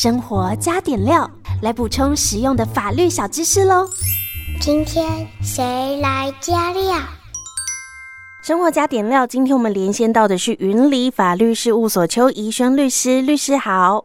生活加点料，来补充实用的法律小知识喽。今天谁来加料？生活加点料，今天我们连线到的是云里法律事务所邱怡轩律师，律师好。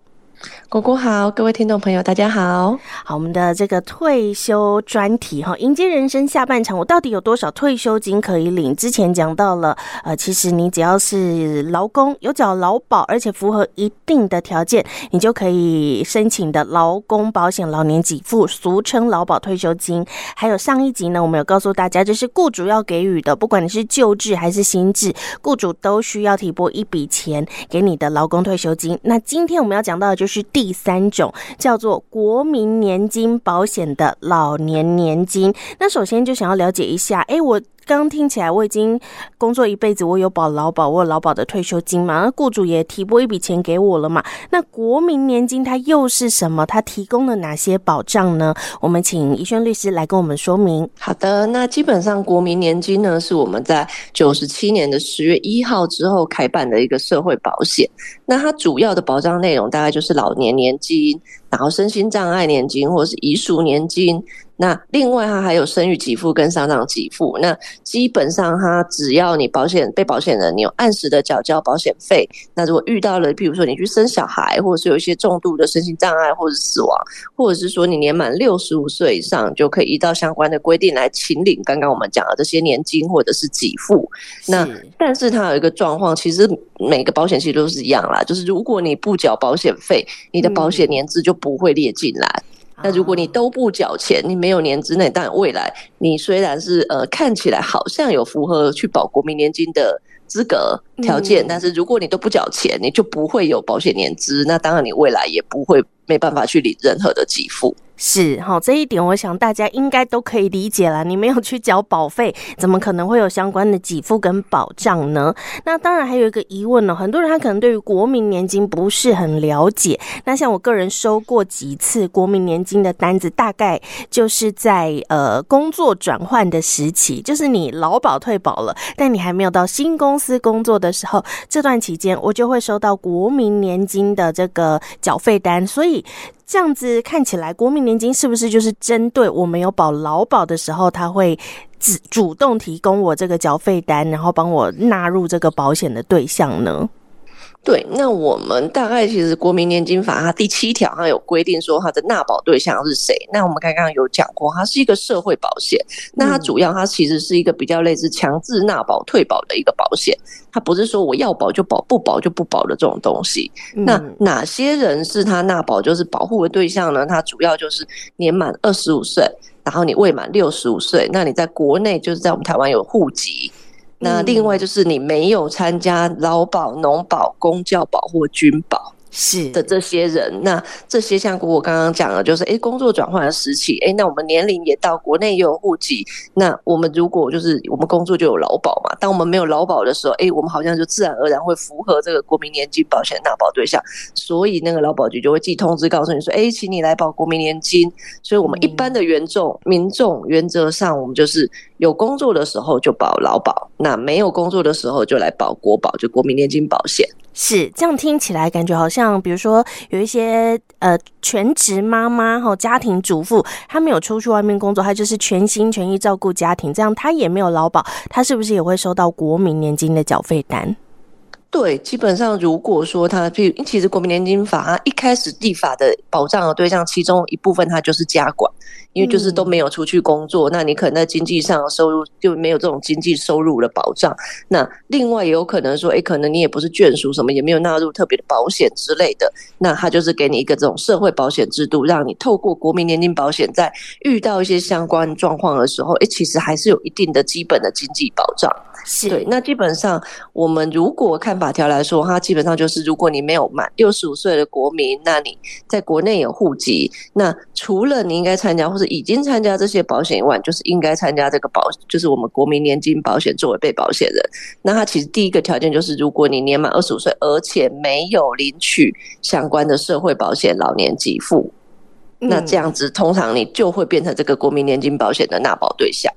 果果好，各位听众朋友，大家好。好，我们的这个退休专题哈，迎接人生下半场，我到底有多少退休金可以领？之前讲到了，呃，其实你只要是劳工，有缴劳保，而且符合一定的条件，你就可以申请的劳工保险老年给付，俗称劳保退休金。还有上一集呢，我们有告诉大家，这是雇主要给予的，不管你是旧制还是新制，雇主都需要提拨一笔钱给你的劳工退休金。那今天我们要讲到的就是。是第三种叫做国民年金保险的老年年金。那首先就想要了解一下，哎，我。刚刚听起来，我已经工作一辈子，我有保劳保，我有劳保的退休金嘛？那雇主也提拨一笔钱给我了嘛？那国民年金它又是什么？它提供了哪些保障呢？我们请宜轩律师来跟我们说明。好的，那基本上国民年金呢，是我们在九十七年的十月一号之后开办的一个社会保险。那它主要的保障内容大概就是老年年金，然后身心障碍年金，或是遗属年金。那另外，它还有生育给付跟丧葬给付。那基本上，它只要你保险被保险人，你有按时的缴交保险费。那如果遇到了，比如说你去生小孩，或者是有一些重度的身心障碍，或者是死亡，或者是说你年满六十五岁以上，就可以依照相关的规定来请领刚刚我们讲的这些年金或者是给付。那但是它有一个状况，其实每个保险其实都是一样啦，就是如果你不缴保险费，你的保险年资就不会列进来。嗯那如果你都不缴钱，你没有年资内，但未来你虽然是呃看起来好像有符合去保国民年金的资格条件，但是如果你都不缴钱，你就不会有保险年资，那当然你未来也不会没办法去领任何的给付。是哈，这一点我想大家应该都可以理解了。你没有去缴保费，怎么可能会有相关的给付跟保障呢？那当然还有一个疑问呢，很多人他可能对于国民年金不是很了解。那像我个人收过几次国民年金的单子，大概就是在呃工作转换的时期，就是你劳保退保了，但你还没有到新公司工作的时候，这段期间我就会收到国民年金的这个缴费单，所以。这样子看起来，国民年金是不是就是针对我没有保劳保的时候，他会主主动提供我这个缴费单，然后帮我纳入这个保险的对象呢？对，那我们大概其实《国民年金法》它第七条它有规定说它的纳保对象是谁。那我们刚刚有讲过，它是一个社会保险。那它主要它其实是一个比较类似强制纳保退保的一个保险，它不是说我要保就保，不保就不保的这种东西。那哪些人是它纳保就是保护的对象呢？它主要就是年满二十五岁，然后你未满六十五岁，那你在国内就是在我们台湾有户籍。那另外就是你没有参加劳保、农保、公教保或军保。是的，这些人，那这些像我刚刚讲的，就是诶工作转换的时期，诶那我们年龄也到，国内也有户籍，那我们如果就是我们工作就有劳保嘛，当我们没有劳保的时候，诶我们好像就自然而然会符合这个国民年金保险纳保对象，所以那个劳保局就会寄通知告诉你说，诶请你来保国民年金。所以我们一般的原众民众原则上，我们就是有工作的时候就保劳保，那没有工作的时候就来保国保，就国民年金保险。是这样听起来感觉好像，比如说有一些呃全职妈妈哈家庭主妇，她没有出去外面工作，她就是全心全意照顾家庭，这样她也没有劳保，她是不是也会收到国民年金的缴费单？对，基本上如果说他，譬如其实国民年金法它一开始立法的保障的对象，其中一部分它就是家管，因为就是都没有出去工作，嗯、那你可能在经济上的收入就没有这种经济收入的保障。那另外也有可能说，哎，可能你也不是眷属什么，也没有纳入特别的保险之类的，那他就是给你一个这种社会保险制度，让你透过国民年金保险，在遇到一些相关状况的时候，哎，其实还是有一定的基本的经济保障。是对，那基本上我们如果看法条来说，它基本上就是，如果你没有满六十五岁的国民，那你在国内有户籍，那除了你应该参加或者已经参加这些保险以外，就是应该参加这个保，就是我们国民年金保险作为被保险人。那它其实第一个条件就是，如果你年满二十五岁，而且没有领取相关的社会保险老年给付，那这样子通常你就会变成这个国民年金保险的纳保对象。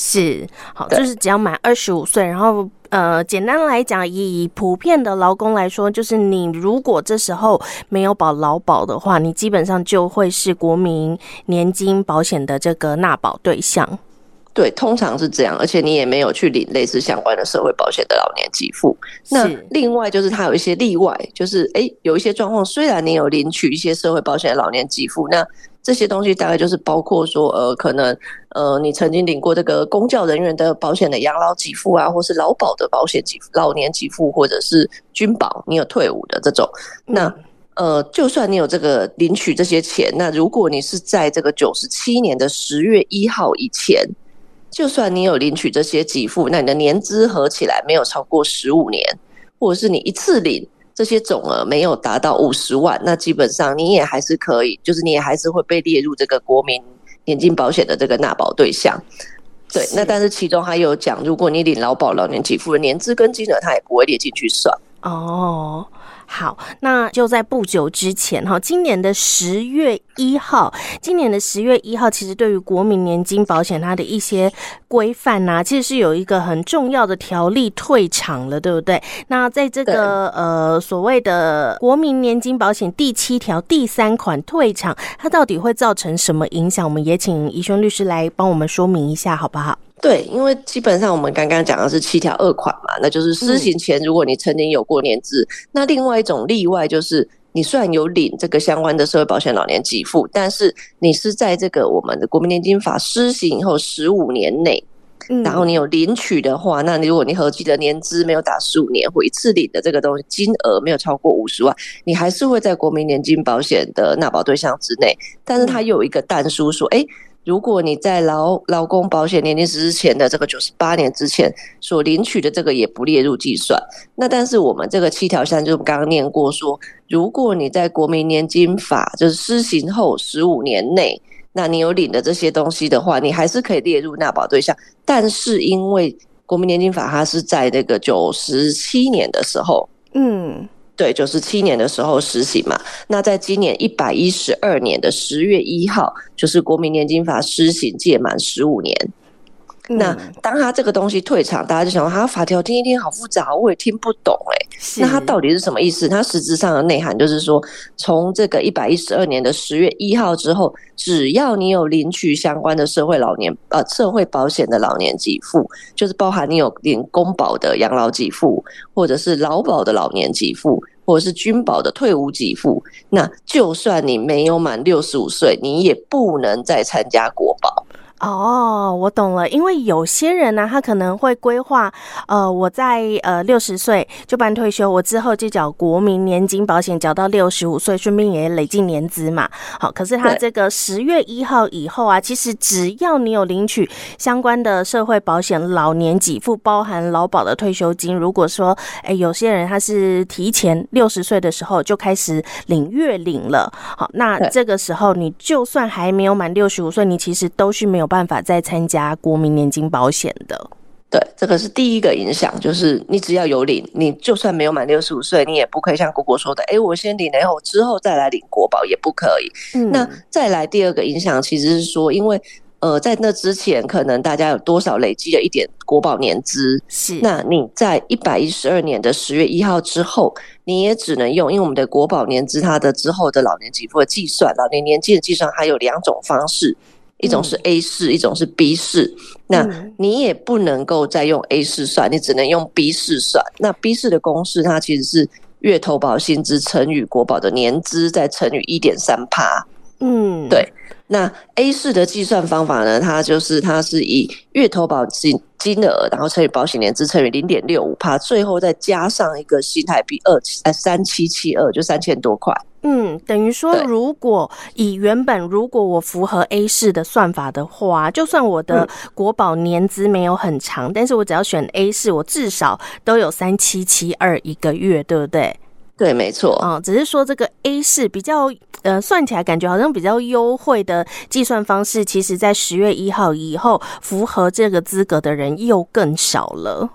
是，好，就是只要满二十五岁，然后呃，简单来讲，以普遍的劳工来说，就是你如果这时候没有保劳保的话，你基本上就会是国民年金保险的这个纳保对象。对，通常是这样，而且你也没有去领类似相关的社会保险的老年给付。那另外就是它有一些例外，就是诶有一些状况，虽然你有领取一些社会保险的老年给付，那这些东西大概就是包括说，呃，可能呃你曾经领过这个公教人员的保险的养老给付啊，或是劳保的保险给付、老年给付，或者是军保，你有退伍的这种。那呃，就算你有这个领取这些钱，那如果你是在这个九十七年的十月一号以前。就算你有领取这些给付，那你的年资合起来没有超过十五年，或者是你一次领这些总额没有达到五十万，那基本上你也还是可以，就是你也还是会被列入这个国民年金保险的这个纳保对象。对，那但是其中还有讲，如果你领劳保老年给付的年资跟金额，它也不会列进去算。哦。好，那就在不久之前哈，今年的十月一号，今年的十月一号，其实对于国民年金保险它的一些规范呐，其实是有一个很重要的条例退场了，对不对？那在这个呃所谓的国民年金保险第七条第三款退场，它到底会造成什么影响？我们也请宜轩律师来帮我们说明一下，好不好？对，因为基本上我们刚刚讲的是七条二款嘛，那就是施行前如果你曾经有过年资，嗯、那另外一种例外就是你虽然有领这个相关的社会保险老年给付，但是你是在这个我们的国民年金法施行以后十五年内，然后你有领取的话，那你如果你合计的年资没有达十五年，或一次领的这个东西金额没有超过五十万，你还是会在国民年金保险的纳保对象之内，但是它有一个但书说，哎。如果你在劳劳工保险年龄之前的这个九十八年之前所领取的这个也不列入计算。那但是我们这个七条项就是刚刚念过说，如果你在国民年金法就是施行后十五年内，那你有领的这些东西的话，你还是可以列入纳保对象。但是因为国民年金法它是在这个九十七年的时候，嗯。对，九十七年的时候实行嘛，那在今年一百一十二年的十月一号，就是国民年金法施行届满十五年。那当他这个东西退场，大家就想说，他法条听一听好复杂，我也听不懂哎。那他到底是什么意思？他实质上的内涵就是说，从这个一百一十二年的十月一号之后，只要你有领取相关的社会老年呃社会保险的老年给付，就是包含你有领公保的养老给付，或者是劳保的老年给付，或者是军保的退伍给付，那就算你没有满六十五岁，你也不能再参加国保。哦，我懂了。因为有些人呢、啊，他可能会规划，呃，我在呃六十岁就办退休，我之后就缴国民年金保险，缴到六十五岁，顺便也累进年资嘛。好，可是他这个十月一号以后啊，其实只要你有领取相关的社会保险老年给付，包含劳保的退休金。如果说，哎，有些人他是提前六十岁的时候就开始领月领了，好，那这个时候你就算还没有满六十五岁，你其实都是没有办法再参加国民年金保险的，对，这个是第一个影响，就是你只要有领，你就算没有满六十五岁，你也不可以像果果说的，哎，我先领了以后之后再来领国保也不可以。嗯，那再来第二个影响，其实是说，因为呃，在那之前，可能大家有多少累积了一点国保年资，是，那你在一百一十二年的十月一号之后，你也只能用，因为我们的国保年资它的之后的老年给付的计算，老年年金的计算，还有两种方式。一种是 A 式，一种是 B 式。那你也不能够再用 A 式算，你只能用 B 式算。那 B 式的公式，它其实是月投保薪资乘以国保的年资，再乘以一点三趴。嗯，对。那 A 式的计算方法呢？它就是它是以月投保金金额，然后乘以保险年资乘以零点六五帕，最后再加上一个新台币二七呃三七七二，就三千多块。嗯，等于说，如果以原本如果我符合 A 市的算法的话，就算我的国保年资没有很长，但是我只要选 A 市，我至少都有三七七二一个月，对不对？对，没错。嗯，只是说这个 A 市比较，呃，算起来感觉好像比较优惠的计算方式，其实在十月一号以后，符合这个资格的人又更少了。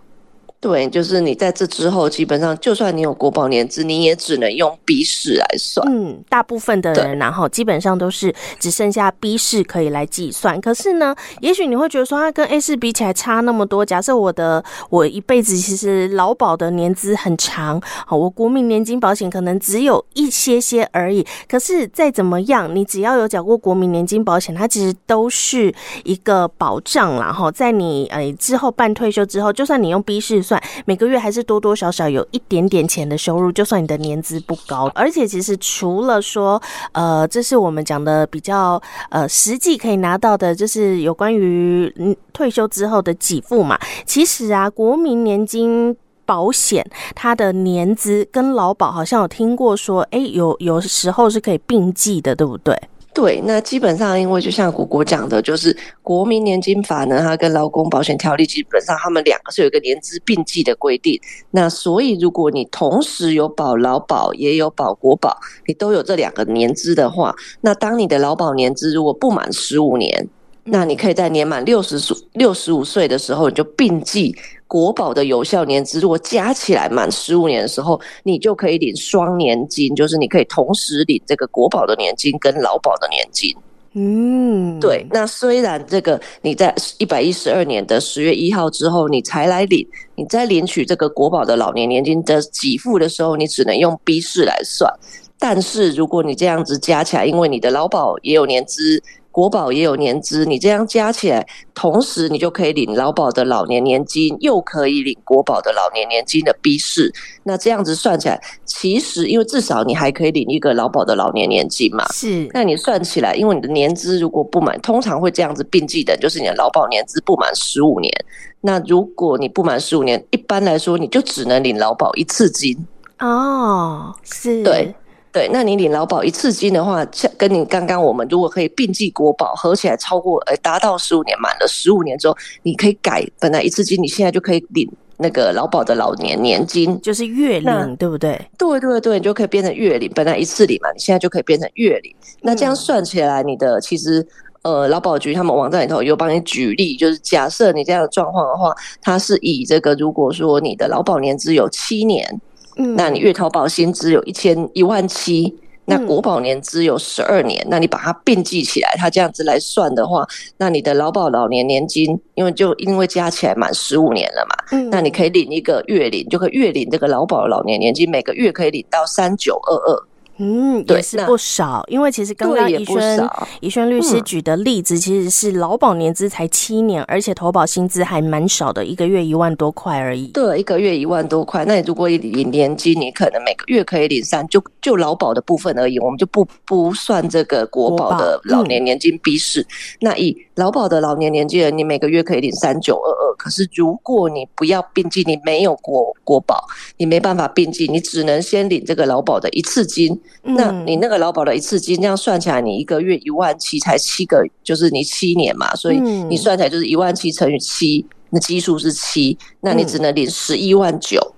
对，就是你在这之后，基本上就算你有国保年资，你也只能用 B 市来算。嗯，大部分的人然后基本上都是只剩下 B 市可以来计算。可是呢，也许你会觉得说，它跟 A 市比起来差那么多。假设我的我一辈子其实劳保的年资很长，好，我国民年金保险可能只有一些些而已。可是再怎么样，你只要有缴过国民年金保险，它其实都是一个保障啦。哈，在你呃之后办退休之后，就算你用 B 市算。每个月还是多多少少有一点点钱的收入，就算你的年资不高。而且其实除了说，呃，这是我们讲的比较呃实际可以拿到的，就是有关于退休之后的给付嘛。其实啊，国民年金保险它的年资跟劳保好像有听过说，哎，有有时候是可以并计的，对不对？对，那基本上，因为就像果果讲的，就是国民年金法呢，它跟劳工保险条例基本上，他们两个是有一个年资并计的规定。那所以，如果你同时有保劳保，也有保国保，你都有这两个年资的话，那当你的劳保年资如果不满十五年，那你可以在年满六十岁六十五岁的时候，你就并计。国保的有效年资如果加起来满十五年的时候，你就可以领双年金，就是你可以同时领这个国保的年金跟劳保的年金。嗯，对。那虽然这个你在一百一十二年的十月一号之后你才来领，你在领取这个国保的老年年金的给付的时候，你只能用 B 式来算。但是如果你这样子加起来，因为你的劳保也有年资。国保也有年资，你这样加起来，同时你就可以领劳保的老年年金，又可以领国保的老年年金的 B 式。那这样子算起来，其实因为至少你还可以领一个劳保的老年年金嘛。是。那你算起来，因为你的年资如果不满，通常会这样子并计的，就是你的劳保年资不满十五年。那如果你不满十五年，一般来说你就只能领劳保一次金。哦，是。对。对，那你领劳保一次金的话，像跟你刚刚我们如果可以并计国保，合起来超过呃达到十五年，满了十五年之后，你可以改本来一次金，你现在就可以领那个劳保的老年年金，就是月领，对不对？对对对，你就可以变成月领，本来一次领嘛，你现在就可以变成月领。那这样算起来，你的其实呃劳保局他们网站里头有帮你举例，就是假设你这样的状况的话，它是以这个如果说你的劳保年资有七年。嗯，那你月投保薪资有一千一万七，那国保年资有十二年，嗯，那你把它并计起来，它这样子来算的话，那你的劳保老年年金，因为就因为加起来满十五年了嘛，嗯，那你可以领一个月领，就可以月领这个劳保老年年金，每个月可以领到三九二二。嗯，也是不少，因为其实刚刚怡萱怡萱律师举的例子，其实是劳保年资才七年，嗯，而且投保薪资还蛮少的，一个月一万多块而已。对，一个月一万多块。那你如果领年金，你可能每个月可以领三，就就劳保的部分而已，我们就不不算这个国保的老年年金 B 式。嗯、那以劳保的老年年纪人，你每个月可以领三九二二。可是如果你不要并计，你没有国国保，你没办法并计，你只能先领这个劳保的一次金。那你那个劳保的一次金，这样算起来，你一个月一万七，才七个，就是你七年嘛，所以你算起来就是一万七乘以七，那基数是七，那你只能领十一万九。嗯，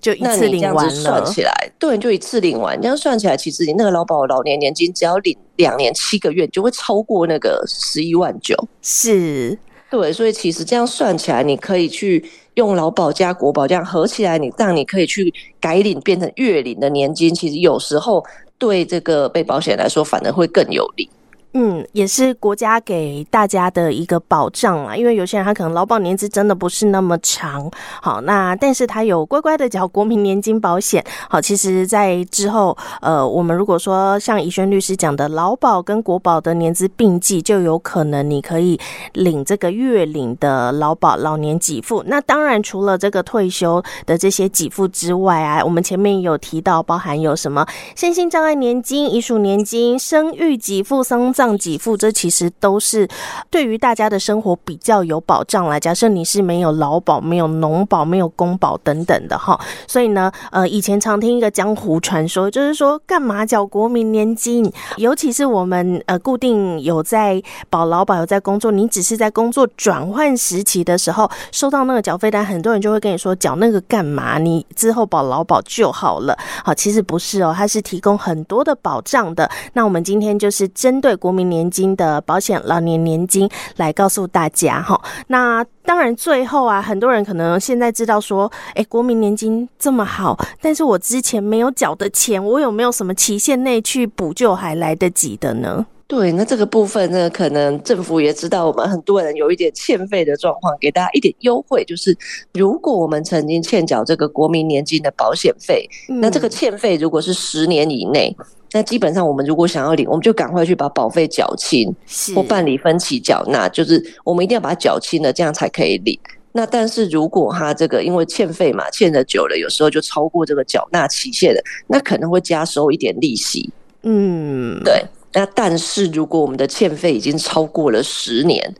就一次领完了。算起来，对，就一次领完。这样算起来，其实你那个劳保老年年金只要领两年七个月，就会超过那个十一万九。是，对，所以其实这样算起来，你可以去。用劳保加国保这样合起来，你让你可以去改领变成月领的年金，其实有时候对这个被保险来说，反而会更有利。嗯，也是国家给大家的一个保障啦，因为有些人他可能劳保年资真的不是那么长，好，那但是他有乖乖的缴国民年金保险，好，其实，在之后，呃，我们如果说像怡萱律师讲的，劳保跟国保的年资并计，就有可能你可以领这个月领的劳保老年给付。那当然，除了这个退休的这些给付之外啊，我们前面有提到，包含有什么身心障碍年金、遗属年金、生育给付、丧葬。上给付，这其实都是对于大家的生活比较有保障啦。假设你是没有劳保、没有农保、没有公保等等的哈，所以呢，呃，以前常听一个江湖传说，就是说干嘛缴国民年金？尤其是我们呃固定有在保劳保、有在工作，你只是在工作转换时期的时候收到那个缴费单，很多人就会跟你说缴那个干嘛？你之后保劳保就好了。好，其实不是哦，它是提供很多的保障的。那我们今天就是针对国国民年金的保险老年年金来告诉大家哈。那当然最后啊，很多人可能现在知道说，哎，国民年金这么好，但是我之前没有缴的钱，我有没有什么期限内去补救还来得及的呢？对，那这个部分呢，可能政府也知道我们很多人有一点欠费的状况，给大家一点优惠，就是如果我们曾经欠缴这个国民年金的保险费，嗯、那这个欠费如果是十年以内，那基本上我们如果想要领，我们就赶快去把保费缴清，或办理分期缴纳，就是我们一定要把它缴清了，这样才可以领。那但是如果他这个因为欠费嘛，欠的久了，有时候就超过这个缴纳期限了，那可能会加收一点利息。嗯，对。那但是如果我们的欠费已经超过了十年，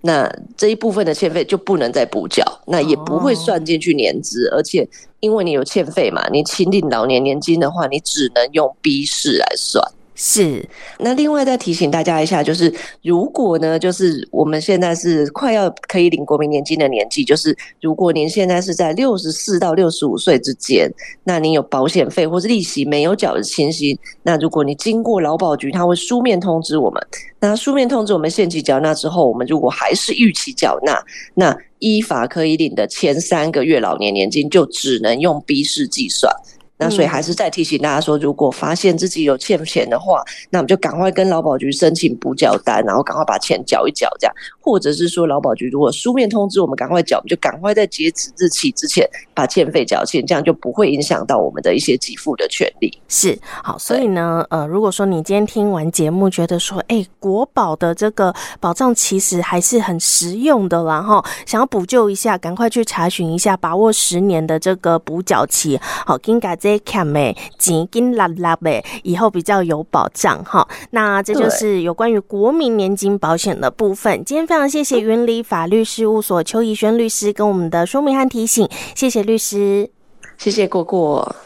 那这一部分的欠费就不能再补缴，那也不会算进去年资，而且因为你有欠费嘛，你请领老年年金的话，你只能用 B 式来算。是，那另外再提醒大家一下，就是如果呢，就是我们现在是快要可以领国民年金的年纪，就是如果您现在是在六十四到六十五岁之间，那您有保险费或是利息没有缴的情形，那如果你经过劳保局，他会书面通知我们，那书面通知我们限期缴纳之后，我们如果还是逾期缴纳，那依法可以领的前三个月老年年金就只能用 B 式计算。那所以还是再提醒大家说，如果发现自己有欠钱的话，那我们就赶快跟劳保局申请补缴单，然后赶快把钱缴一缴，这样，或者是说劳保局如果书面通知我们赶快缴，我们就赶快在截止日期之前把欠费缴清，这样就不会影响到我们的一些给付的权利。是，好，所以呢，呃，如果说你今天听完节目觉得说，哎，国保的这个保障其实还是很实用的，然后想要补救一下，赶快去查询一下，把握十年的这个补缴期，好，应该这。钱金拉拉的，以后比较有保障哈。那这就是有关于国民年金保险的部分。今天非常谢谢云里法律事务所邱怡轩律师跟我们的说明和提醒，谢谢律师，谢谢果果。